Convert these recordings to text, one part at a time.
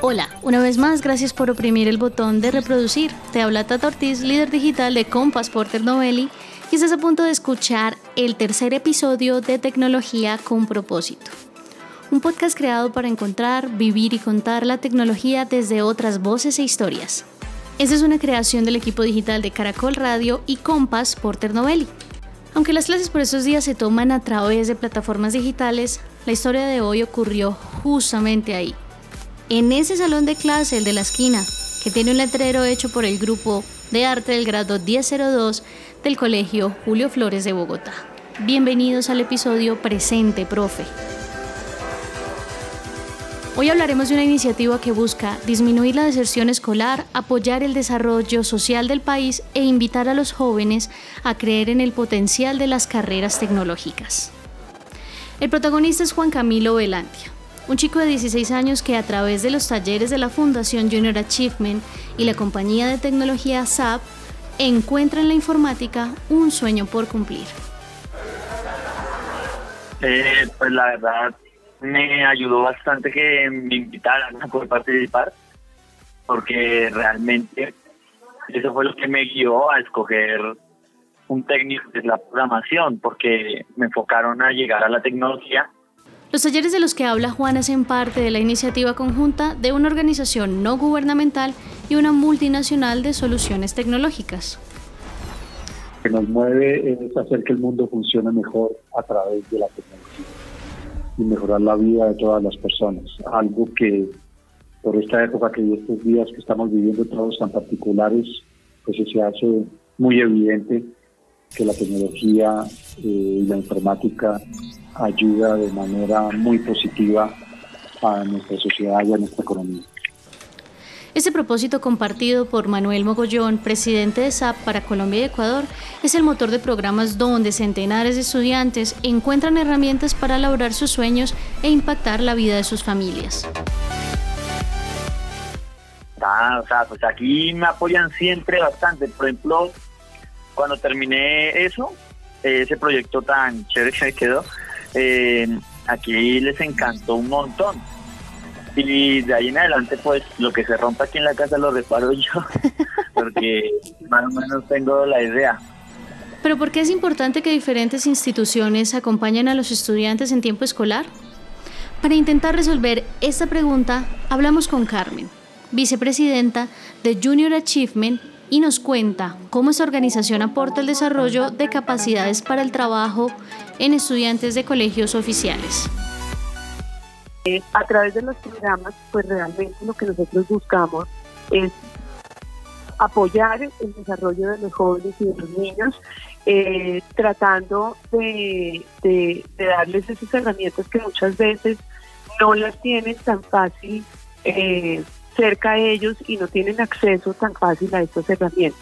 Hola, una vez más, gracias por oprimir el botón de reproducir. Te habla Tata Ortiz, líder digital de Compass Porter Novelli, y estás a punto de escuchar el tercer episodio de Tecnología con propósito. Un podcast creado para encontrar, vivir y contar la tecnología desde otras voces e historias. Esta es una creación del equipo digital de Caracol Radio y Compass Porter Novelli. Aunque las clases por estos días se toman a través de plataformas digitales, la historia de hoy ocurrió justamente ahí. En ese salón de clase, el de la esquina, que tiene un letrero hecho por el grupo de arte del grado 1002 del Colegio Julio Flores de Bogotá. Bienvenidos al episodio Presente, profe. Hoy hablaremos de una iniciativa que busca disminuir la deserción escolar, apoyar el desarrollo social del país e invitar a los jóvenes a creer en el potencial de las carreras tecnológicas. El protagonista es Juan Camilo Velandia, un chico de 16 años que a través de los talleres de la Fundación Junior Achievement y la compañía de tecnología SAP encuentra en la informática un sueño por cumplir. Eh, pues la verdad, me ayudó bastante que me invitaran a poder participar, porque realmente eso fue lo que me guió a escoger un técnico de la programación, porque me enfocaron a llegar a la tecnología. Los talleres de los que habla Juan hacen parte de la iniciativa conjunta de una organización no gubernamental y una multinacional de soluciones tecnológicas. Lo que nos mueve es hacer que el mundo funcione mejor a través de la tecnología y mejorar la vida de todas las personas. Algo que por esta época que estos días que estamos viviendo todos tan particulares, pues se hace muy evidente que la tecnología eh, y la informática ayuda de manera muy positiva a nuestra sociedad y a nuestra economía. Este propósito compartido por Manuel Mogollón, presidente de SAP para Colombia y Ecuador, es el motor de programas donde centenares de estudiantes encuentran herramientas para lograr sus sueños e impactar la vida de sus familias. Aquí me apoyan siempre bastante. Por ejemplo, cuando terminé eso, ese proyecto tan chévere que me quedó, eh, aquí les encantó un montón y de ahí en adelante, pues lo que se rompa aquí en la casa lo reparo yo, porque más o menos tengo la idea. Pero ¿por qué es importante que diferentes instituciones acompañen a los estudiantes en tiempo escolar? Para intentar resolver esta pregunta, hablamos con Carmen, vicepresidenta de Junior Achievement, y nos cuenta cómo esta organización aporta el desarrollo de capacidades para el trabajo en estudiantes de colegios oficiales. Eh, a través de los programas, pues realmente lo que nosotros buscamos es apoyar el desarrollo de los jóvenes y de los niños, eh, tratando de, darles esas herramientas que muchas veces no las tienen tan fácil eh, cerca de ellos y no tienen acceso tan fácil a estas herramientas.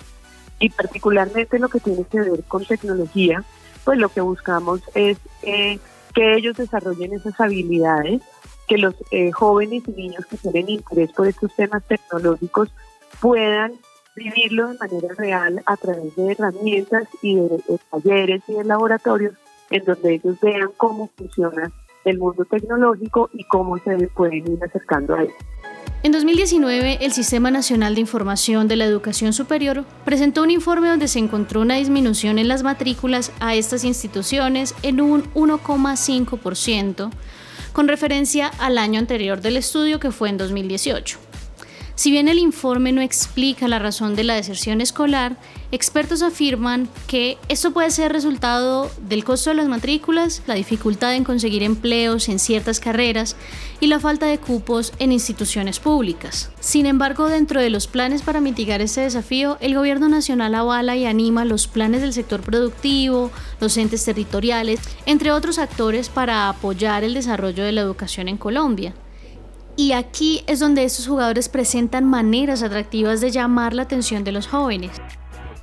Y particularmente lo que tiene que ver con tecnología, pues lo que buscamos es que ellos desarrollen esas habilidades que los eh, jóvenes y niños que tienen interés por estos temas tecnológicos puedan vivirlo de manera real a través de herramientas y de, talleres y de laboratorios en donde ellos vean cómo funciona el mundo tecnológico y cómo se pueden ir acercando a él. En 2019, el Sistema Nacional de Información de la Educación Superior presentó un informe donde se encontró una disminución en las matrículas a estas instituciones en un 1,5%, con referencia al año anterior del estudio que fue en 2018. Si bien el informe no explica la razón de la deserción escolar, expertos afirman que esto puede ser resultado del costo de las matrículas, la dificultad en conseguir empleos en ciertas carreras y la falta de cupos en instituciones públicas. Sin embargo, dentro de los planes para mitigar este desafío, el Gobierno Nacional avala y anima los planes del sector productivo, los entes territoriales, entre otros actores para apoyar el desarrollo de la educación en Colombia. Y aquí es donde estos jugadores presentan maneras atractivas de llamar la atención de los jóvenes.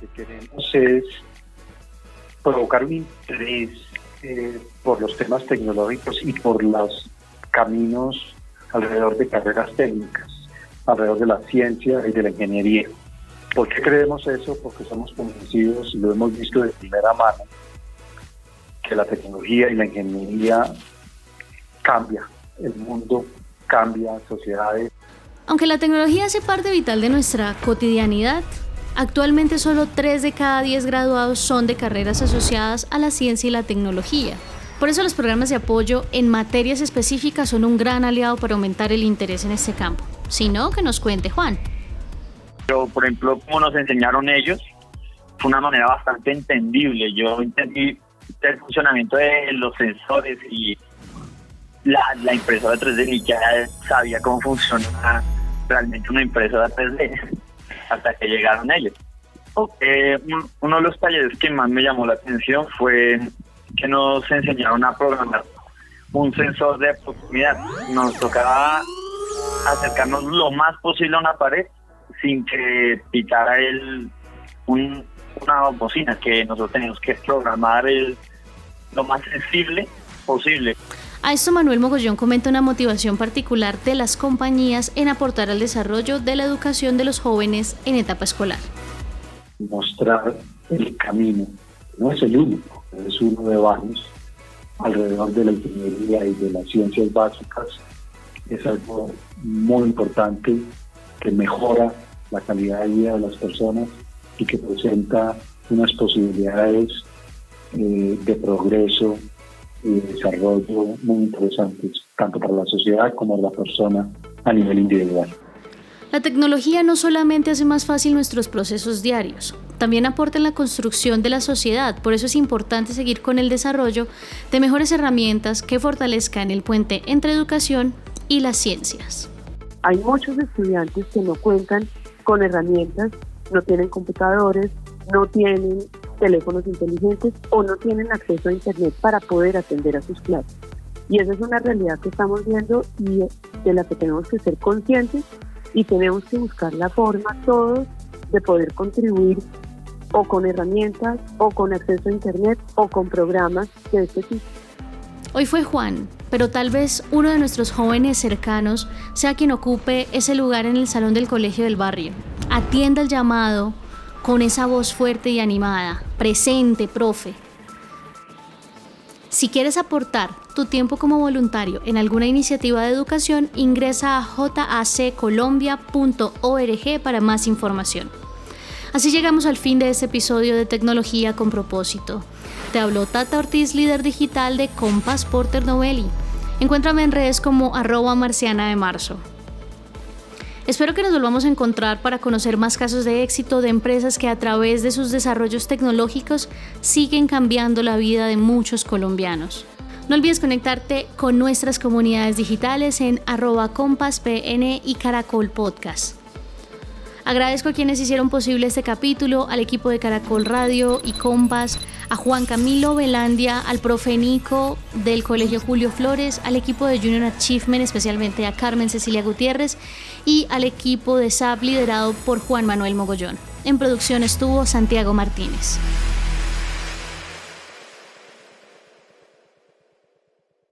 Lo que queremos es provocar un interés eh, por los temas tecnológicos y por los caminos alrededor de carreras técnicas, alrededor de la ciencia y de la ingeniería. ¿Por qué creemos eso? Porque somos convencidos y lo hemos visto de primera mano que la tecnología y la ingeniería cambia, el mundo cambia, sociedades. Aunque la tecnología hace parte vital de nuestra cotidianidad, actualmente solo 3 de cada 10 graduados son de carreras asociadas a la ciencia y la tecnología. Por eso los programas de apoyo en materias específicas son un gran aliado para aumentar el interés en este campo. Si no, que nos cuente Juan. Pero, por ejemplo, como nos enseñaron ellos, fue una manera bastante entendible. Yo entendí el funcionamiento de los sensores y la, la impresora 3D y ya sabía cómo funciona realmente una impresora 3D hasta que llegaron ellos. Eh, uno de los talleres que más me llamó la atención fue que nos enseñaron a programar un sensor de proximidad. Nos tocaba acercarnos lo más posible a una pared sin que pitara el, un, una bocina, que nosotros tenemos que programar el, lo más sensible posible. A esto Manuel Mogollón comenta una motivación particular de las compañías en aportar al desarrollo de la educación de los jóvenes en etapa escolar. Mostrar el camino, no es el único, es uno de varios, alrededor de la ingeniería y de las ciencias básicas, es algo muy importante que mejora la calidad de vida de las personas y que presenta unas posibilidades eh, de progreso y desarrollo muy interesantes, tanto para la sociedad como para la persona a nivel individual. La tecnología no solamente hace más fácil nuestros procesos diarios, también aporta en la construcción de la sociedad, por eso es importante seguir con el desarrollo de mejores herramientas que fortalezcan el puente entre educación y las ciencias. Hay muchos estudiantes que no cuentan con herramientas, no tienen computadores, no tienen teléfonos inteligentes o no tienen acceso a Internet para poder atender a sus clases. Y esa es una realidad que estamos viendo y de la que tenemos que ser conscientes y tenemos que buscar la forma todos de poder contribuir o con herramientas o con acceso a Internet o con programas de este tipo. Hoy fue Juan, pero tal vez uno de nuestros jóvenes cercanos sea quien ocupe ese lugar en el salón del colegio del barrio. Atienda el llamado con esa voz fuerte y animada. Presente, profe. Si quieres aportar tu tiempo como voluntario en alguna iniciativa de educación, ingresa a jaccolombia.org para más información. Así llegamos al fin de este episodio de Tecnología con propósito. Te habló Tata Ortiz, líder digital de Compass Porter Novelli. Encuéntrame en redes como arroba marciana de marzo. Espero que nos volvamos a encontrar para conocer más casos de éxito de empresas que a través de sus desarrollos tecnológicos siguen cambiando la vida de muchos colombianos. No olvides conectarte con nuestras comunidades digitales en arroba compaspn y Caracol Podcast. Agradezco a quienes hicieron posible este capítulo, al equipo de Caracol Radio y Compas, a Juan Camilo Velandia, al profe Nico del Colegio Julio Flores, al equipo de Junior Achievement, especialmente a Carmen Cecilia Gutiérrez y al equipo de SAP liderado por Juan Manuel Mogollón. En producción estuvo Santiago Martínez.